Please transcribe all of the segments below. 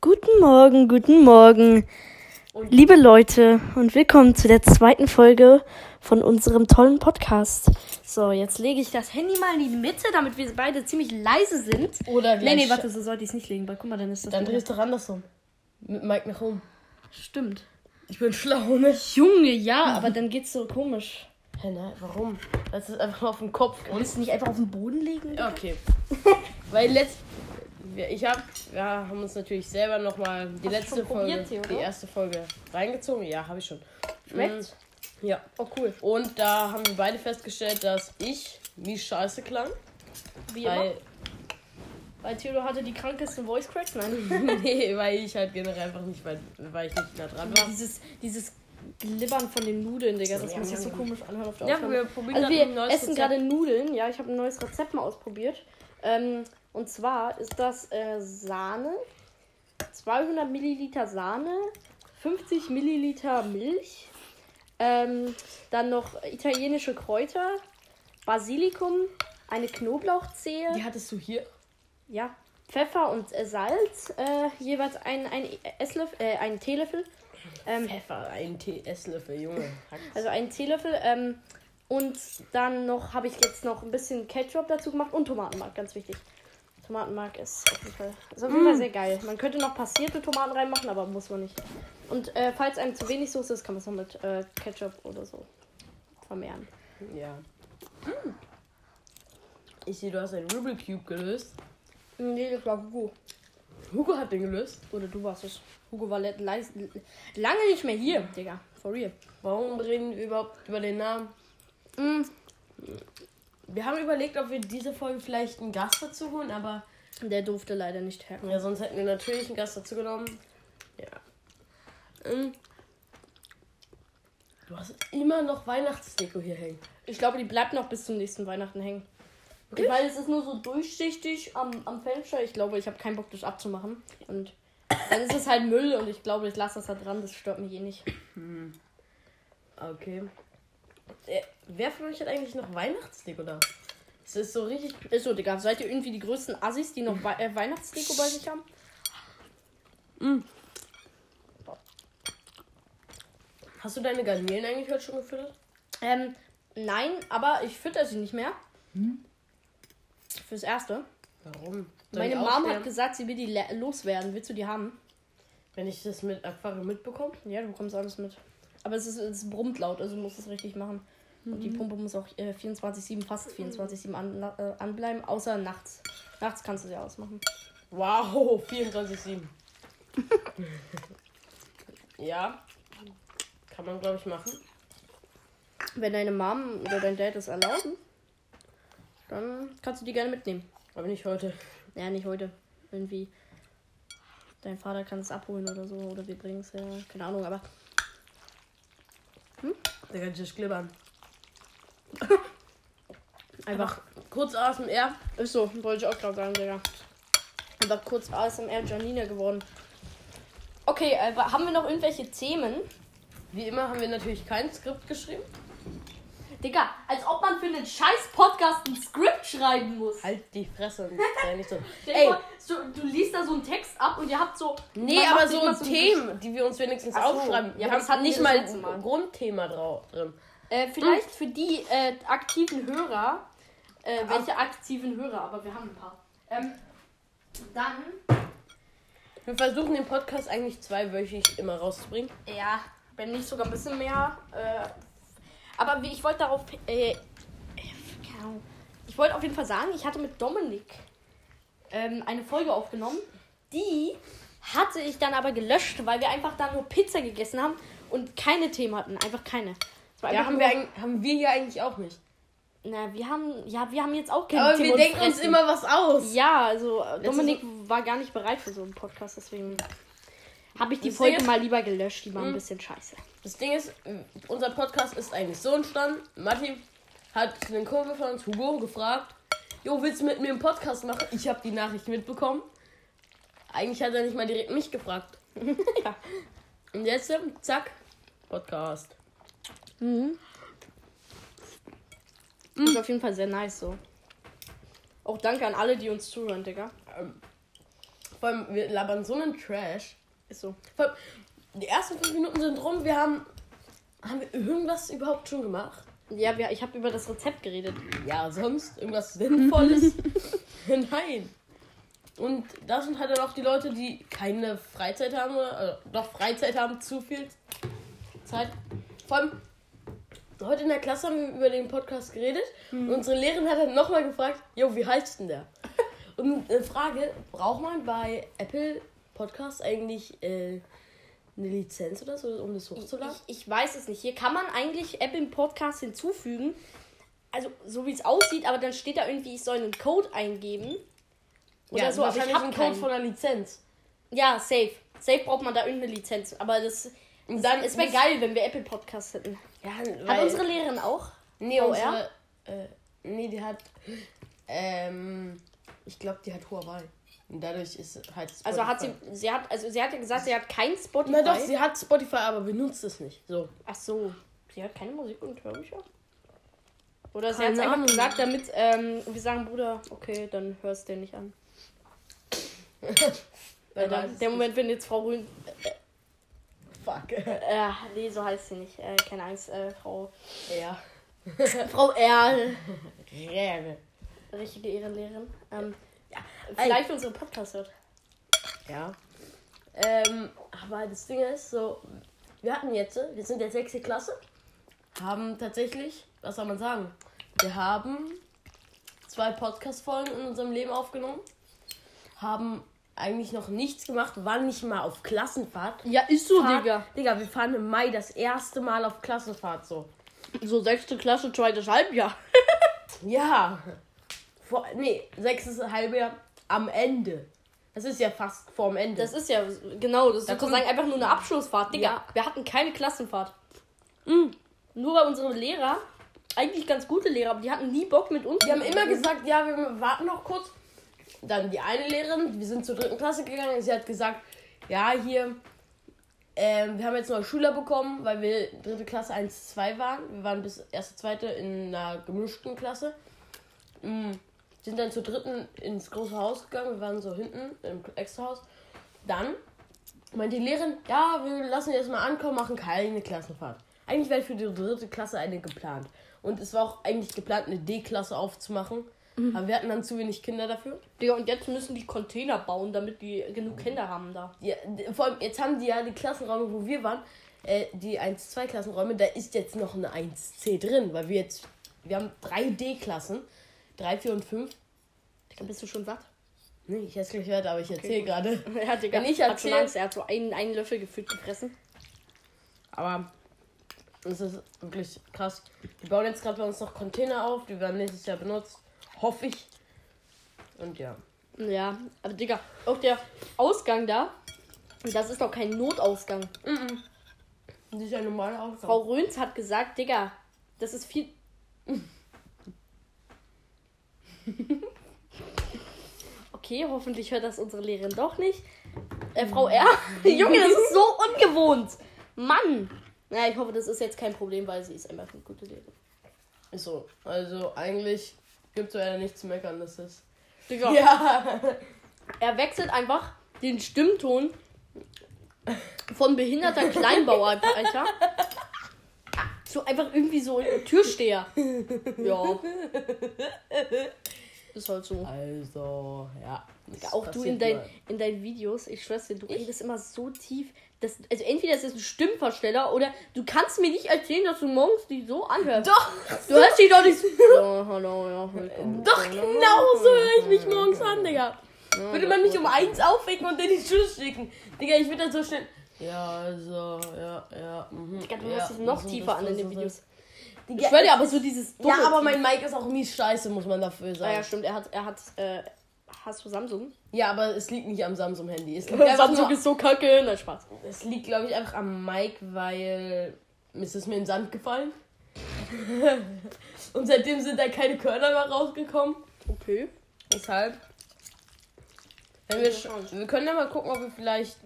Guten Morgen, guten Morgen, liebe Leute und willkommen zu der zweiten Folge von unserem tollen Podcast. So, jetzt lege ich das Handy mal in die Mitte, damit wir beide ziemlich leise sind. Oder Nee, nee, gleich- warte, so sollte ich es nicht legen, weil guck mal, dann ist das Dann drehst du doch andersrum. Mit Mike nach oben. Stimmt. Ich bin schlau, ne? Junge, ja, aber dann geht's so komisch. Hä, nein, warum? Das ist einfach auf den Kopf. Und Willst du nicht einfach auf den Boden legen? okay. Weil letzt. Wir- Ich hab, wir haben uns natürlich selber nochmal die Hast letzte Folge, probiert, die erste Folge reingezogen. Ja, habe ich schon. Schmeckt's? Mm, Ja. Oh, cool. Und da haben wir beide festgestellt, dass ich wie scheiße klang. Wie immer. Weil, Weil Theodor hatte die krankesten Voice Cracks. Nein. nee, weil ich halt generell einfach nicht, weil, weil ich nicht nah dran war. dieses, dieses Glibbern von den Nudeln, Digga, das Ja, muss sich so komisch anhören auf der Ja, Aufnahme. wir probieren Also wir essen gerade Nudeln. Ja, ich habe ein neues Rezept mal ausprobiert. Ähm, und zwar ist das äh, Sahne, 200 Milliliter Sahne, 50 Milliliter Milch, ähm, dann noch italienische Kräuter, Basilikum, eine Knoblauchzehe, Die hattest du hier? ja, Pfeffer und äh, Salz, äh, jeweils ein, ein Esslöffel, äh, einen Teelöffel. Ähm, Pfeffer, ein Tee Esslöffel, Junge. also einen Teelöffel. Ähm, und dann noch habe ich jetzt noch ein bisschen Ketchup dazu gemacht und Tomatenmark, ganz wichtig. Tomatenmark ist auf jeden Fall, ist auf jeden Fall sehr geil. Man könnte noch passierte Tomaten reinmachen, aber muss man nicht. Und äh, falls einem zu wenig Soße ist, kann man es noch mit äh, Ketchup oder so vermehren. Ja. Ich sehe, du hast einen Rubble Cube gelöst. Nee, das war Hugo. Hugo hat den gelöst. Oder du warst es. Hugo war le- lange nicht mehr hier, Digga. For real. Warum reden wir überhaupt über den Namen? Mm, Wir haben überlegt, ob wir diese Folge vielleicht einen Gast dazu holen, aber Der durfte leider nicht herkommen. ja, sonst hätten wir natürlich einen Gast dazu genommen. Ja. Ähm, Du hast immer noch Weihnachtsdeko hier hängen. Ich glaube, die bleibt noch bis zum nächsten Weihnachten hängen. Wirklich? Weil es ist nur so durchsichtig am, am Fenster. Ich glaube, ich habe keinen Bock, das abzumachen. Und dann ist es halt Müll und ich glaube, ich lasse das da dran. Das stört mich eh nicht. Okay. Wer von euch hat eigentlich noch Weihnachtsdeko da? Es ist so richtig. Ist so, Digga. Seid ihr irgendwie die größten Assis, die noch Wei äh, Weihnachtsdeko bei sich haben? Hast du deine Garnelen eigentlich heute schon gefüttert? Ähm, nein, aber ich fütter sie nicht mehr. Fürs Erste. Warum? Soll Meine Mom hat gesagt, sie will die loswerden. Willst du die haben? Wenn ich das mit Aquarium mitbekomme? Ja, du bekommst alles mit. Aber es, ist, es brummt laut, also du musst es richtig machen. Und die Pumpe muss auch äh, 24-7, fast 24-7 an, äh, anbleiben, außer nachts. Nachts kannst du sie ausmachen. Wow, 24-7. ja. Kann man, glaube ich, machen. Wenn deine Mom oder dein Dad es erlauben, dann kannst du die gerne mitnehmen. Aber nicht heute. Ja, nicht heute. Irgendwie. Dein Vater kann es abholen oder so, oder wir bringen es ja. Keine Ahnung, aber. Der kann sich glibbern. Einfach. Kurz ASMR. Ist so, wollte ich auch gerade sagen, Digga. Einfach kurz ASMR Janina geworden. Okay, äh, haben wir noch irgendwelche Themen? Wie immer haben wir natürlich kein Skript geschrieben. Digga, als ob man für einen scheiß Podcast ein Skript schreiben muss. Halt die Fresse und sei nicht so. Ey, so, du liest da so einen Text ab und ihr habt so. nee, aber so immer Themen, die wir uns wenigstens so. aufschreiben. Ja, wir aber haben nicht Mal. ein Grundthema drauf drin. Äh, vielleicht für die äh, aktiven Hörer. Äh, welche aktiven Hörer? Aber wir haben ein paar. Ähm, dann. Wir versuchen den Podcast eigentlich zweiwöchig immer rauszubringen. Ja, wenn nicht sogar ein bisschen mehr. Äh, aber ich wollte darauf. Äh, äh. Ich wollte auf jeden Fall sagen, ich hatte mit Dominik ähm, eine Folge aufgenommen. Die hatte ich dann aber gelöscht, weil wir einfach da nur Pizza gegessen haben und keine Themen hatten. Einfach keine. Ja, haben wir, haben wir hier eigentlich auch nicht. Na, wir haben. Ja, wir haben jetzt auch keine Aber Themen wir denken uns fressen. immer was aus. Ja, also Dominik war gar nicht bereit für so einen Podcast, deswegen habe ich die Das Folge ist- mal lieber gelöscht. Die war ein Mhm. bisschen scheiße. Das Ding ist, äh, unser Podcast ist eigentlich so entstanden. Matti hat den Kumpel von uns, Hugo, gefragt, Jo, willst du mit mir einen Podcast machen? Ich habe die Nachricht mitbekommen. Eigentlich hat er nicht mal direkt mich gefragt. ja. Und jetzt, zack, Podcast. Mhm. Ist auf jeden Fall sehr nice so. Auch danke an alle, die uns zuhören, Digga. Ähm, Vor allem, wir labern so einen Trash. Ist so. Allem, die ersten fünf Minuten sind rum. Wir haben. Haben wir irgendwas überhaupt schon gemacht? Ja, wir, ich habe über das Rezept geredet. Ja, sonst irgendwas Sinnvolles? Nein. Und das sind halt dann auch die Leute, die keine Freizeit haben oder äh, doch Freizeit haben, zu viel Zeit. Vor allem, heute in der Klasse haben wir über den Podcast geredet und unsere Lehrerin hat dann nochmal gefragt, jo, wie heißt denn der? Und eine Frage, braucht man bei Apple Podcasts eigentlich äh, eine Lizenz oder so, um das hochzuladen? Ich, ich weiß es nicht. Hier kann man eigentlich App im Podcast hinzufügen. Also, so wie es aussieht, aber dann steht da irgendwie, ich soll einen Code eingeben. Oder so, aber ich wahrscheinlich habe ein Code von einer Lizenz. Ja, safe. Safe braucht man da irgendeine Lizenz. Aber das, Und dann es wäre geil, wenn wir Apple Podcasts hätten. Ja, Hat weil- unsere Lehrerin auch? Nee, unsere, äh, nee, die hat, ähm, ich glaube, die hat Huawei. Und dadurch ist halt Spotify. Also hat sie, sie hat, also sie hat ja gesagt, sie hat kein Spotify. Na doch, sie hat Spotify, aber benutzt es nicht. So. Ach so, sie hat keine Musik und Hörbücher? Oder sie hat es einfach gesagt, damit ähm, wir sagen, Bruder, okay, dann hörst du den nicht an. Wer Äh, es der Moment, wenn jetzt Frau Rühn. nicht. Fuck. Äh, nee, so heißt sie nicht. Äh, keine Angst, äh, Frau. ja. Frau Erl. Räbe. Richtige Ehrenlehrerin. Ähm, Ja. vielleicht unsere Podcast hört. Ja. Ähm, aber das Ding ist so, wir hatten jetzt, wir sind jetzt sechste Klasse, haben tatsächlich, was soll man sagen, wir haben zwei Podcast-Folgen in unserem Leben aufgenommen, haben eigentlich noch nichts gemacht, waren nicht mal auf Klassenfahrt. Ja, ist so, Fahrt- Digga. Digga, wir fahren im Mai das erste Mal auf Klassenfahrt so. So sechste Klasse, zweites Halbjahr. Ja. Vor, nee, sechstes Halbjahr am Ende. Das ist ja fast vorm Ende. Das ist ja, genau, das ist Da sozusagen einfach nur eine Abschlussfahrt. Digga, Ja. wir hatten keine Klassenfahrt. Mhm. Nur weil unsere Lehrer, eigentlich ganz gute Lehrer, aber die hatten nie Bock mit uns. Die haben immer gesagt, ja, wir warten noch kurz. Dann die eine Lehrerin, wir sind zur dritten Klasse gegangen, sie hat gesagt, ja, hier, ähm, wir haben jetzt neue Schüler bekommen, weil wir dritte Klasse 1, 2 waren. Wir waren bis erste, zweite in einer gemischten Klasse. Mm, Sind dann zur dritten ins große Haus gegangen, wir waren so hinten im Extrahaus. Dann meinte die Lehrerin, ja, wir lassen jetzt mal ankommen, machen keine Klassenfahrt. Eigentlich wäre für die dritte Klasse eine geplant. Und es war auch eigentlich geplant, eine D-Klasse aufzumachen. Aber wir hatten dann zu wenig Kinder dafür. Digga, und jetzt müssen die Container bauen, damit die genug Kinder haben da. Ja, vor allem, jetzt haben die ja die Klassenräume, wo wir waren, äh, die 1-2-Klassenräume, da ist jetzt noch eine 1C drin, weil wir jetzt, wir haben drei D-Klassen, 3, 4 und 5. Digga, bist du schon satt? Nee, ich hätte gleich gehört, aber ich erzähle gerade. Ja, Digga, Wenn ich erzähl- Angst. Er hat so einen, einen Löffel gefühlt gefressen. Aber es ist wirklich krass. Die bauen jetzt gerade bei uns noch Container auf, die werden nächstes Jahr benutzt. Hoffe ich. Und ja. Ja, aber Digga, auch der Ausgang da, das ist doch kein Notausgang. Das ist ja normal auch. Frau Röns hat gesagt, Digga, das ist viel. okay, hoffentlich hört das unsere Lehrerin doch nicht. Äh, Frau R. Junge, das ist so ungewohnt. Mann. Ja, ich hoffe, das ist jetzt kein Problem, weil sie ist einfach eine gute Lehrerin. Ist so. Also eigentlich gibt es ja nichts zu meckern, das ist. Digga, Ja. er wechselt einfach den Stimmton von behinderter Kleinbauer, Alter. So einfach irgendwie so Türsteher. Ja. Ist halt so. Also, ja. Auch du in, dein, in deinen Videos, ich schwör's dir, du redest immer so tief. Das, also entweder ist es ein Stimmversteller oder du kannst mir nicht erzählen, dass du morgens die so anhörst. Doch! Du hörst die doch nicht so. Doch, genau so höre ich mich morgens an, Digga. Würde man mich um eins aufwecken und in die Schule schicken. Digga, ich würde dann so schnell. Ja, also, ja, ja. Mhm, Digga, du ja, hörst dich noch das tiefer das, an in das den Videos. das. Ich Digga, schwör dir es aber so dieses Ja, aber mein Mic ist auch mies scheiße, muss man dafür Ah, sagen. ja, stimmt. Er hat, er hat, äh, hast du Samsung? Ja, aber es liegt nicht am Samsung-Handy. Es Samsung nur, ist so kacke. Na, Spaß. es liegt glaube ich, einfach am Mic, weil es ist mir in den Sand gefallen. Und seitdem sind da keine Körner mehr rausgekommen. Okay. Deshalb. Wenn wir, wir können ja mal gucken, ob wir vielleicht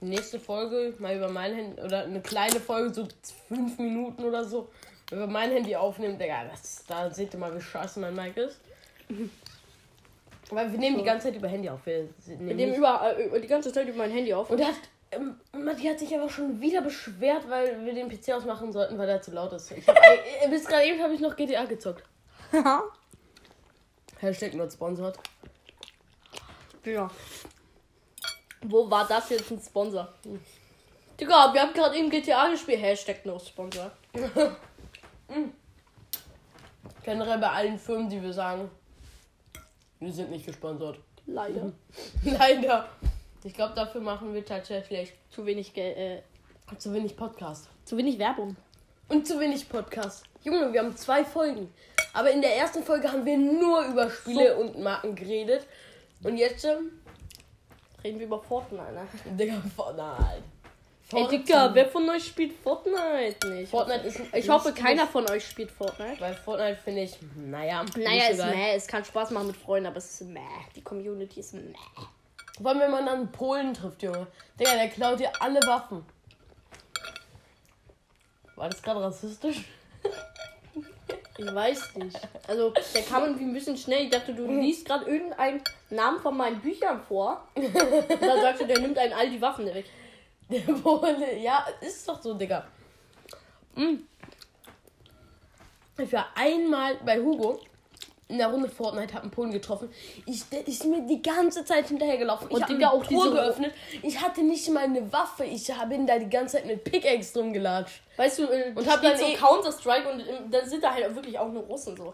die nächste Folge mal über mein Handy oder eine kleine Folge, so fünf Minuten oder so, über mein Handy aufnehmen. Digga, das, da seht ihr mal, wie scheiße mein Mic ist. Weil wir nehmen So. die ganze Zeit über Handy auf. Wir Wir nehmen nehmen nicht- über, äh, die ganze Zeit über mein Handy auf. Und hat, ähm, Matti hat sich aber schon wieder beschwert, weil wir den PC ausmachen sollten, weil er zu laut ist. Ich hab, äh, bis gerade eben habe ich noch GTA gezockt. Hashtag not sponsored. ja. Wo war das jetzt ein Sponsor? Digga, wir haben gerade eben GTA gespielt. Hashtag no Sponsor. Generell bei allen Firmen, die wir sagen, wir sind nicht gesponsert. Leider. Leider. Ich glaube, dafür machen wir tatsächlich Zu wenig Geld, äh, zu wenig Podcast. zu wenig Werbung. Und zu wenig Podcast. Junge, wir haben zwei Folgen. Aber in der ersten Folge haben wir nur über Spiele und Marken geredet. Und jetzt, ähm, Reden wir über Fortnite, ne? Digga, Fortnite. Ey, Digga, wer von euch spielt Fortnite nicht? Fortnite ist Ich hoffe, keiner von euch spielt Fortnite. Weil Fortnite finde ich, naja. Naja, ist meh. Es kann Spaß machen mit Freunden, aber es ist meh. Die Community ist meh. Vor allem, wenn man dann Polen trifft, Junge. Digga, der klaut dir alle Waffen. War das gerade rassistisch? Ich weiß nicht. Also, der kam irgendwie ein bisschen schnell. Ich dachte, du liest gerade irgendeinen Namen von meinen Büchern vor. Und dann sagst du, der nimmt einen all die Waffen weg. Der Pole, ja, ist doch so, Digga. Mm. Ich war einmal bei Hugo in der Runde Fortnite, hab einen Polen getroffen. Ich, der ist mir die ganze Zeit hinterhergelaufen. Ich Und habe Digga, auch auch Tor geöffnet. Ich hatte nicht mal eine Waffe. Ich hab- bin da die ganze Zeit mit Pickaxe rumgelatscht. Weißt du, äh, Und hab dann so eh- Counter-Strike und äh, dann sind da halt wirklich auch nur Russen so.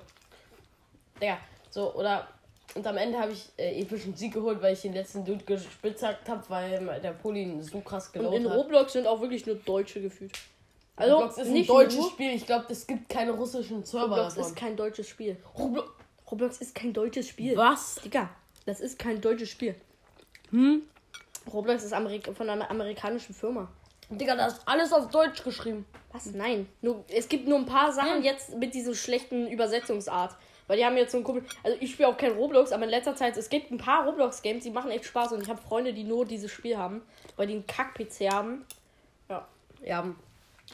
Digga, so, oder. Und am Ende habe ich äh, epischen Sieg geholt, weil ich den letzten Dude gespitzhackt habe, weil der Poli so krass Und gelaufen in hat. Roblox sind auch wirklich nur Deutsche gefühlt. Also, Roblox ist ein nicht deutsches nur, Spiel. Ich glaube, es gibt keine russischen Server Roblox davon. ist kein deutsches Spiel. Roblo Roblox ist kein deutsches Spiel. Was? Digga, das ist kein deutsches Spiel. Hm? Roblox ist Amerik von einer amerikanischen Firma. Digga, da ist alles auf Deutsch geschrieben. Was? Nein. Nur, es gibt nur ein paar Sachen Hm. jetzt mit dieser schlechten Übersetzungsart. Weil die haben jetzt so ein Kumpel. Also ich spiele auch kein Roblox, aber in letzter Zeit, es gibt ein paar Roblox-Games, die machen echt Spaß und ich habe Freunde, die nur dieses Spiel haben, weil die einen Kack-PC haben. Ja. Ja.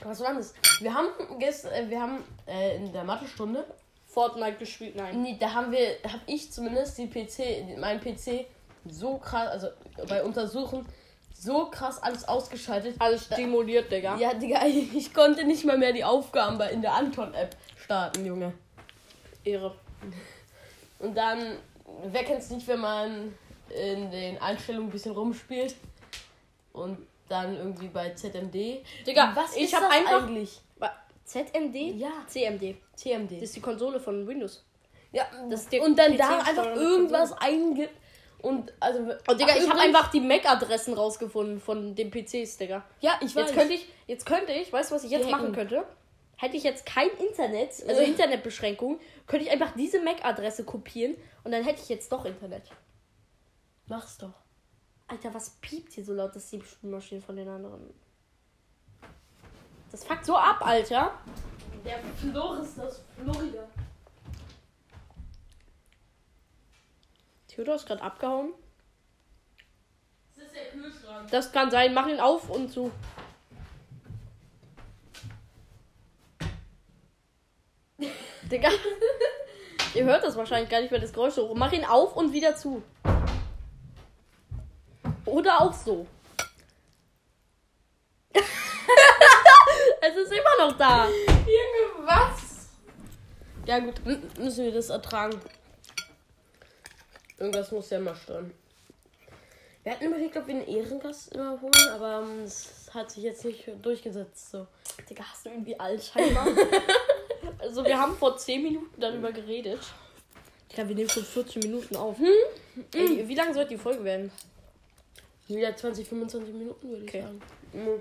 Was war das? Wir haben gestern, äh, wir haben äh, in der Mathestunde, Fortnite gespielt, nein. nee, da haben wir, hab ich zumindest die PC, meinen PC so krass, also bei Untersuchen, so krass alles ausgeschaltet. Alles stimuliert, Digga. Ja, Digga, ich konnte nicht mal mehr die Aufgaben bei in der Anton-App starten, Junge. Ehre. Und dann, wer kennt's nicht, wenn man in den Einstellungen ein bisschen rumspielt und dann irgendwie bei ZMD. Digga, was ich ist das einfach- eigentlich? ZMD? Ja, CMD. TMD. Das ist die Konsole von Windows. ja, Das ist der und dann PC da einfach irgendwas eingibt und also. Und Oh, Digga, ich habe einfach die MAC-Adressen rausgefunden von den PCs, Digga. Ja, ich weiß. Jetzt könnte ich, jetzt könnte ich, weißt du, was ich jetzt machen könnte? Hätte ich jetzt kein Internet, also Äh. Internetbeschränkung, könnte ich einfach diese MAC-Adresse kopieren und dann hätte ich jetzt doch Internet. Mach's doch. Alter, was piept hier so laut, das Spülmaschine von den anderen. Das fuckt so ab, Alter. Der Flor ist das Florida. Theodor ist gerade abgehauen. Das ist der Kühlschrank. Das kann sein, mach ihn auf und zu. Digga. Ihr hört das wahrscheinlich gar nicht mehr, das Geräusch so. Mach ihn auf und wieder zu. Oder auch so. es ist immer noch da. Junge, was? Ja gut, müssen wir das ertragen. Irgendwas muss ja mal stören. Wir hatten überlegt, ob wir einen Ehrengast immer holen, aber ähm, es hat sich jetzt nicht durchgesetzt. So. Digga, hast du irgendwie Alzheimer? also, wir haben vor 10 Minuten darüber geredet. Digga, wir nehmen schon 14 Minuten auf. Ey, wie lange soll die Folge werden? Wieder 20, 25 Minuten würde ich Okay. sagen. Mhm.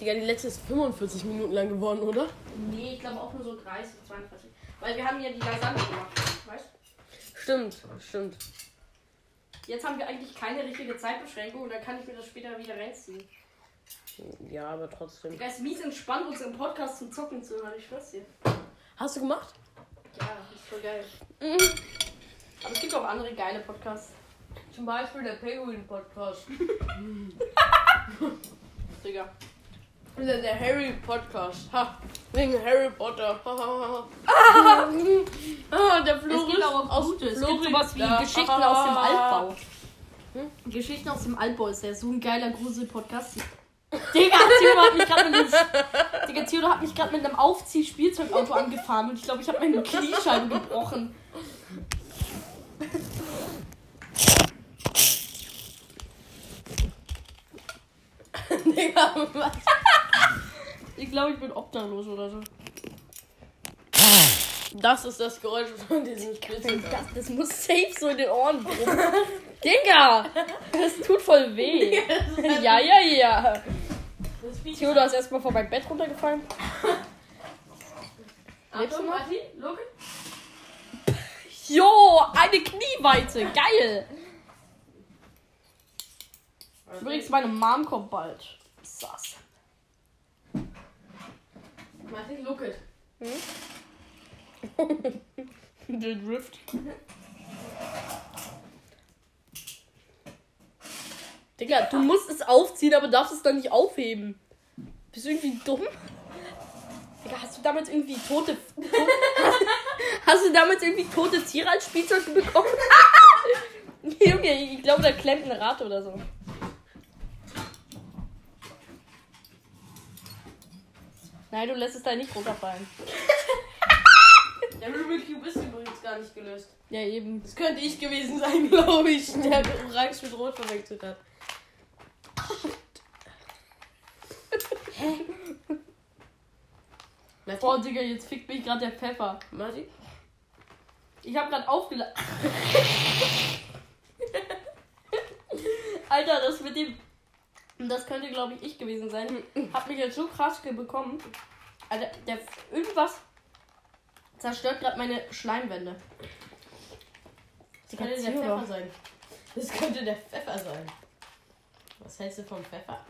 Digga, die letzte ist 45 Minuten lang geworden, oder? Nee, ich glaube auch nur so 30, 42. Weil wir haben ja die Lasagne gemacht, weißt Stimmt, stimmt. Jetzt haben wir eigentlich keine richtige Zeitbeschränkung und dann kann ich mir das später wieder reinziehen. Ja, aber trotzdem. Digga, ist mies entspannt, uns im Podcast zum Zocken zu hören. Ich schwör's dir. Hast du gemacht? Ja, ist voll geil. Aber es gibt auch andere geile Podcasts. Zum Beispiel der Penguin Podcast. Digga. Der, der Harry Podcast. Ha. Wegen Harry Potter. Ah, der Es Floris gibt auch aus Gute. Es gibt sowas wie da. Geschichten aus dem Altbau. Hm? Geschichten aus dem Altbau ist ja so ein geiler Grusel-Podcast. Digga, Theodor hat mich gerade mit einem, Digga, Theodor hat mich gerade mit einem Aufzieh-Spielzeugauto angefahren und ich glaube, ich habe meine Kniescheibe gebrochen. Digga, was? Ich glaube, ich bin obdachlos oder so. Das ist das Geräusch von diesem Spielzeug. Das, das muss safe so in den Ohren brummen. Digga, das tut voll weh. ja, ja, ja. Theodor ist erstmal vor meinem Bett runtergefallen. Lebst du Achtung, noch? Martin, look. Jo, eine Knieweite. Geil. Übrigens, meine Mom kommt bald. Sass. Martin, look it. Der Drift. Digga, du musst es aufziehen, aber darfst es dann nicht aufheben. Bist du irgendwie dumm? Digga, hast du damals irgendwie tote. hast du damals irgendwie tote Tiere als Spielzeug bekommen? Junge, ich glaube, da klemmt eine Rate oder so. Nein, du lässt es da nicht runterfallen. Der Rubik Cube ist übrigens gar nicht gelöst. Ja, eben. Das könnte ich gewesen sein, glaube ich, der Orange mit Rot verwechselt hat. Hä? Boah, Digga, jetzt fickt mich gerade der Pfeffer. Martin? Ich habe gerade aufgeladen. Alter, das mit dem. Das könnte, glaube ich, ich gewesen sein. Hat mich jetzt so krass bekommen. Alter, der. Irgendwas zerstört gerade meine Schleimwände. Das könnte der Pfeffer sein. Das könnte der Pfeffer sein. Was hältst du vom Pfeffer?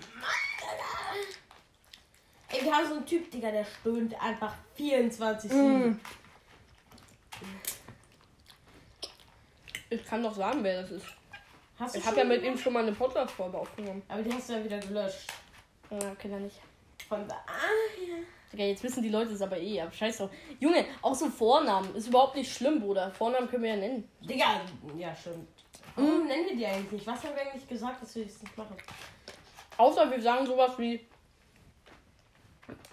Ey, wir haben so einen Typ, Digga, der stöhnt einfach 24 Mm. Ich kann doch sagen, wer das ist. Hast Ich habe ja mit ihm schon mal eine Podcast-Folge aufgenommen. Aber die hast du ja wieder gelöscht. Ja, okay, dann nicht. Von da. Ah, ja. Digga, jetzt wissen die Leute es aber eh. Aber scheiß drauf. Junge, auch so Vornamen. Ist überhaupt nicht schlimm, Bruder. Vornamen können wir ja nennen. Digga, ja, stimmt. Warum nennen wir die eigentlich nicht? Was haben wir eigentlich gesagt, dass wir das nicht machen? Außer wir sagen sowas wie,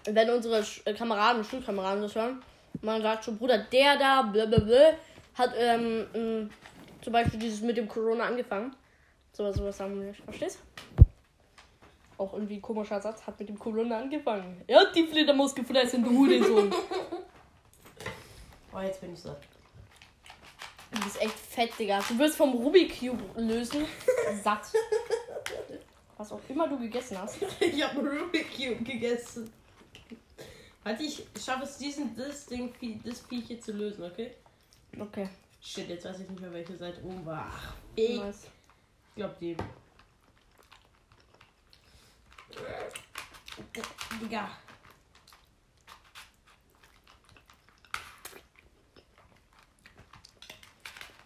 wenn unsere Sch- äh, Kameraden, Schulkameraden das hören, man sagt schon, Bruder, der da, blablabla, hat ähm, ähm, zum Beispiel dieses mit dem Corona angefangen. Sowas, sowas sagen wir nicht. Verstehst? Auch irgendwie ein komischer Satz, hat mit dem Corona angefangen. Er hat die Fledermaus gefressen, du Hurensohn. Oh, jetzt bin ich satt. Du bist echt fett, Digga. Du wirst vom Rubik Cube lösen. Satt. Was auch immer du gegessen hast. Ich habe Rubik Cube gegessen. Warte, ich schaffe es, diesen, das Ding, das Viech hier zu lösen, okay? Okay. Shit, jetzt weiß ich nicht mehr, welche Seite oben war. Ach, ich Nice. glaub die. Digga.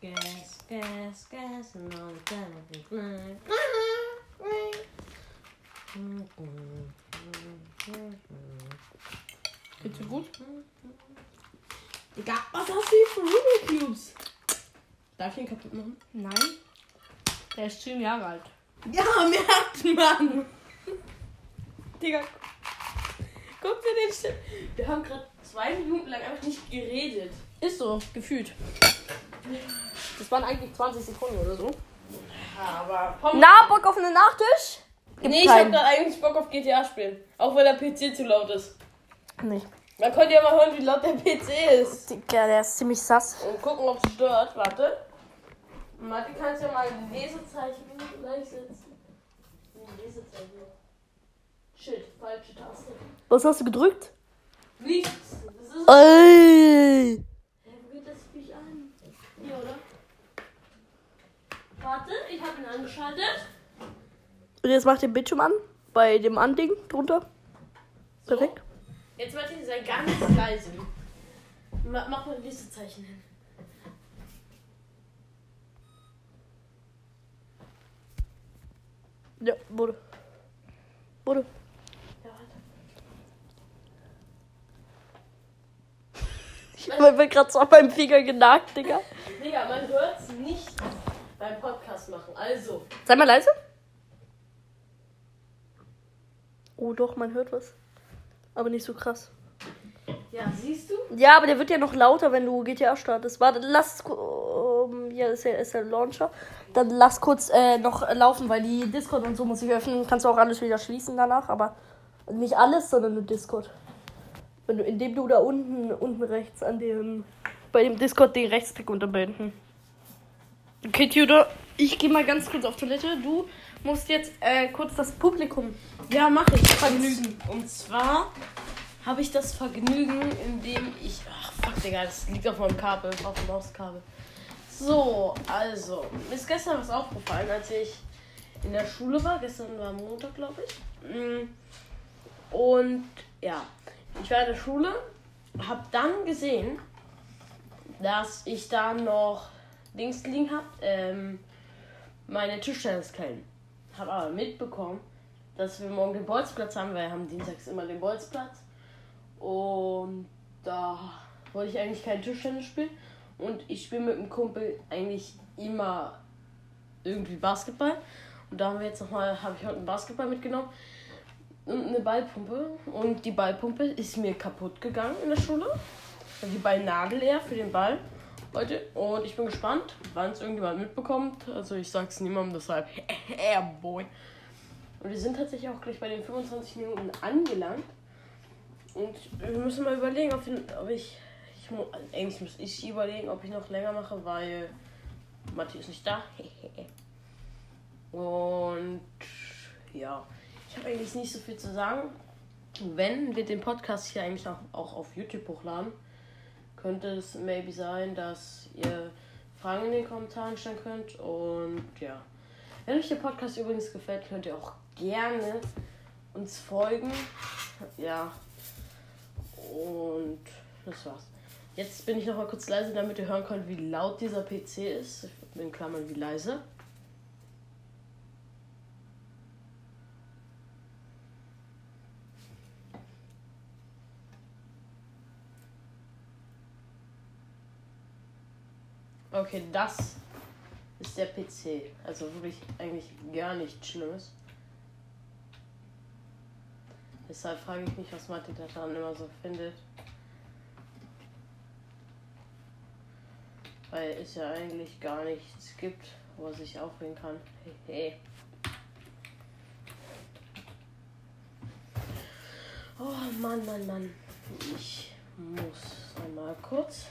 Gas, gas, gas, and all the time of the grind. Geht's dir gut? Digga, was hast du hier für Rubik Cubes? Darf ich ihn kaputt machen? Nein. Der ist 10 Jahre alt. Ja, merkt man. Digga, guck dir den Stift. Wir haben gerade zwei Minuten lang einfach nicht geredet. Ist so, gefühlt. Das waren eigentlich 20 Sekunden oder so. Aber Pom Na, Bock auf einen Nachtisch? Gibt Nee, ich hab keinen. gerade eigentlich Bock auf GTA spielen. Auch wenn der PC zu laut ist. Nicht. Man konnte ja mal hören, wie laut der PC ist. Digga, der ist ziemlich sass. Und gucken, ob es stört. Warte. Warte, kannst ja mal ein Lesezeichen gleichsetzen. Ein Lesezeichen. Shit, falsche Taste. Was hast du gedrückt? Nichts. Das ist. Ey. Warte, ich habe ihn angeschaltet. Und jetzt mach den Bildschirm an. Bei dem Anding drunter. So. Perfekt. Jetzt warte ich sei ganz leise. Mach mal ein Lesezeichen hin. Ja, wurde. Wurde. Ja, warte. Ich bin gerade so auf meinem Finger genagt, Digga. Digga, man hört's nicht beim Podcast machen. Also, Sei mal leise. Oh doch, man hört was. Aber nicht so krass. ja, siehst du? Ja, aber der wird ja noch lauter, wenn du GTA startest. Warte, lass. Um, ja, ist ja, ist der Launcher. Dann lass kurz äh, noch laufen, weil die Discord und so muss ich öffnen. Kannst du auch alles wieder schließen danach, aber nicht alles, sondern nur Discord. Wenn du, indem du da unten, unten rechts an dem, bei dem Discord den Rechtsklick unterbinden. Okay, Tudor, ich gehe mal ganz kurz auf Toilette. Du musst jetzt äh, kurz das Publikum Ja, mach ich. vergnügen. Und zwar habe ich das Vergnügen, indem ich. Ach, fuck, Digga, das liegt auf meinem Kabel, auf dem Mauskabel. So, also, mir ist gestern was aufgefallen, als ich in der Schule war. Gestern war Montag, glaube ich. Mm. Und ja, ich war in der Schule, habe dann gesehen, dass ich da noch Dings liegen habe, ähm, meine Tischtennisketten. Habe aber mitbekommen, dass wir morgen den Bolzplatz haben, weil wir haben dienstags immer den Bolzplatz. Und da wollte ich eigentlich kein Tischtennis spielen. Und ich spiele mit einem Kumpel eigentlich immer irgendwie Basketball. Und da haben wir jetzt nochmal, habe ich heute einen Basketball mitgenommen und eine Ballpumpe. Und die Ballpumpe ist mir kaputt gegangen in der Schule. Die Ball nagelleer für den Ball heute. Und ich bin gespannt, wann es irgendjemand mitbekommt. Also ich sag's niemandem, deshalb, yeah, boy. Und wir sind tatsächlich auch gleich bei den 25 Minuten angelangt. Und wir müssen mal überlegen, ob, wir, ob ich, ich. Eigentlich muss ich überlegen, ob ich noch länger mache, weil Matti ist nicht da. Und ja, ich habe eigentlich nicht so viel zu sagen. Wenn wir den Podcast hier eigentlich auch, auch auf YouTube hochladen, könnte es maybe sein, dass ihr Fragen in den Kommentaren stellen könnt. Und ja, wenn euch der Podcast übrigens gefällt, könnt ihr auch gerne uns folgen. Ja. Und das war's. Jetzt bin ich noch mal kurz leise, damit ihr hören könnt, wie laut dieser PC ist. In Klammern wie leise. Okay, das ist der PC. Also wirklich eigentlich gar nichts Schlimmes. Deshalb frage ich mich, was Martin daran immer so findet. Weil es ja eigentlich gar nichts gibt, wo er sich aufregen kann. Hey. Oh Mann, Mann, Mann. Ich muss einmal kurz.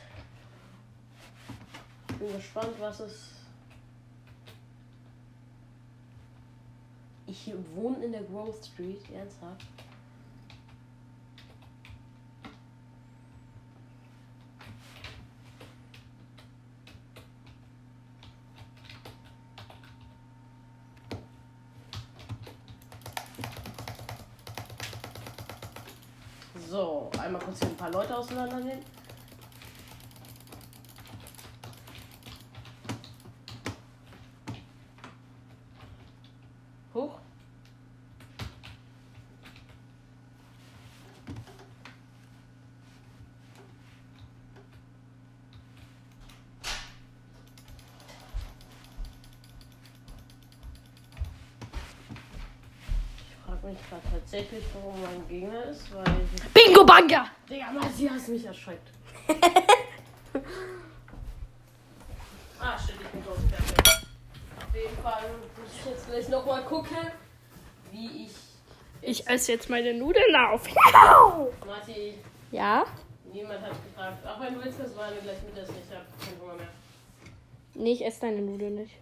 Bin gespannt, was es. Ich wohne in der Grove Street, ernsthaft. So, einmal kurz hier ein paar Leute auseinandernehmen. Hoch. Ich frage mich gerade tatsächlich, warum mein Gegner ist, weil Bingo Banga! Digga, Masi, hast mich erschreckt. ah, stimmt, ich bin tot. Perfekt. Auf jeden Fall muss ich jetzt gleich nochmal gucken, wie ich. Ich esse jetzt meine Nudeln auf. Mati, Ja? niemand hat gefragt. Auch wenn du willst, das war gleich mit essen. Ich hab keinen Hunger mehr. Nee, ich esse deine Nudeln nicht.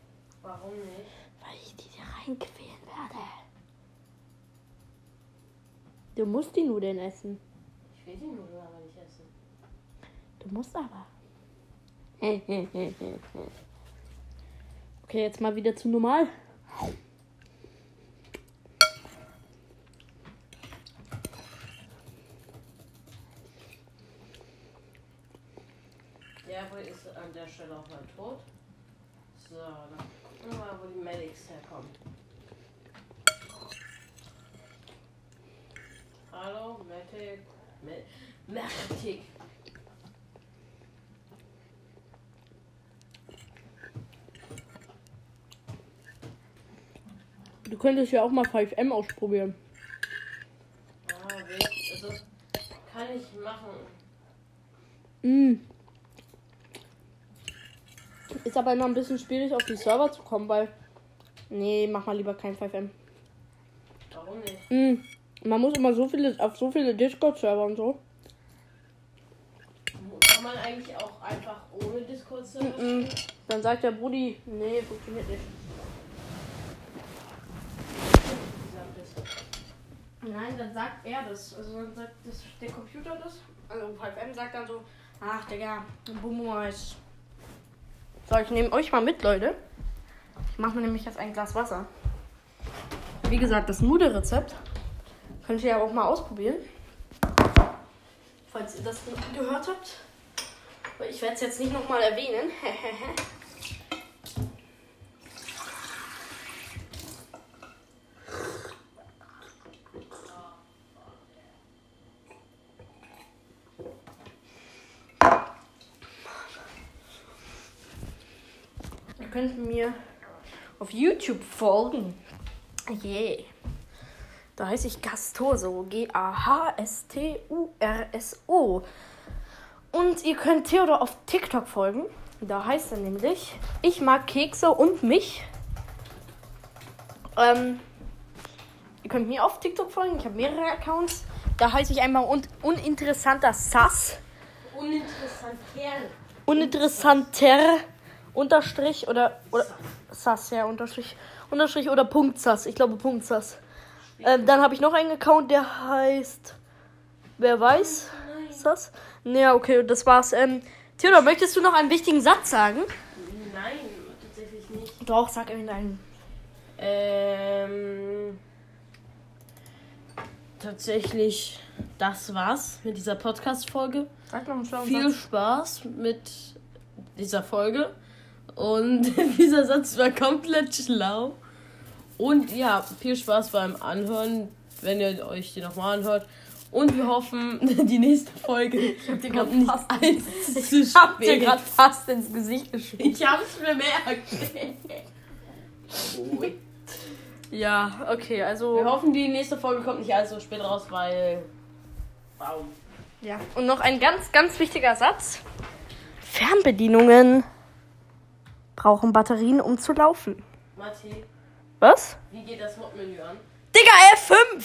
Warum nicht? Weil ich die da reinquälen werde. Du musst die Nudeln essen. Ich will die Nudeln aber nicht essen. Du musst aber. Okay, jetzt mal wieder zu normal. der Stelle auch mal tot. So, dann gucken wir mal, wo die Medics herkommen. Hallo, Medic. Medic. Du könntest ja auch mal 5M ausprobieren. Ah, also, kann ich machen. Mm. Ist aber immer ein bisschen schwierig, auf die Server zu kommen, weil. Nee, mach mal lieber kein 5M. Warum nicht? Mm. Man muss immer so viele, auf so viele Discord-Server und so. Kann man eigentlich auch einfach ohne Discord-Server Mm. Dann sagt der Brudi, nee, funktioniert nicht. Nein, dann sagt er das. Also dann sagt das, der Computer das. Also 5M sagt dann so, ach Digga, Bummuis. So, ich nehme euch mal mit, Leute. Ich mache mir nämlich jetzt ein Glas Wasser. Wie gesagt, das Nudelrezept könnt ihr ja auch mal ausprobieren. Falls ihr das gehört habt. Ich werde es jetzt nicht nochmal erwähnen. könnt mir auf YouTube folgen. Yeah. Da heiße ich Gastoso. G-A-H-S-T-U-R-S-O. Und ihr könnt Theodor auf TikTok folgen. Da heißt er nämlich, ich mag Kekse und mich. Ähm, ihr könnt mir auf TikTok folgen. Ich habe mehrere Accounts. Da heiße ich einmal un uninteressanter Sass. Uninteressant Kerl. Uninteressanter Unterstrich oder oder Sass, ja, Unterstrich. Unterstrich oder Punkt Sass. Ich glaube Punkt Sass. Ähm, dann habe ich noch einen Account, der heißt. Wer weiß? Sass? Naja, okay, das war's. Ähm, Theodor, möchtest du noch einen wichtigen Satz sagen? Nein, tatsächlich nicht. Doch, sag irgendeinen. Ähm. Tatsächlich, das war's mit dieser Podcast-Folge. Sag noch einen Viel Satz. Spaß mit dieser Folge. Und dieser Satz war komplett schlau. Und ja, viel Spaß beim Anhören, wenn ihr euch die nochmal anhört. Und wir hoffen, die nächste Folge ich hab dir nicht fast- Ich hab dir spät. gerade fast ins Gesicht geschrieben. Ich hab's bemerkt. Ja, okay, also. Wir hoffen, die nächste Folge kommt nicht allzu spät raus, weil. Wow. Ja, und noch ein ganz, ganz wichtiger Satz. Fernbedienungen brauchen Batterien, um zu laufen. Matti, Was? wie geht das Hauptmenü an? Digga, F5!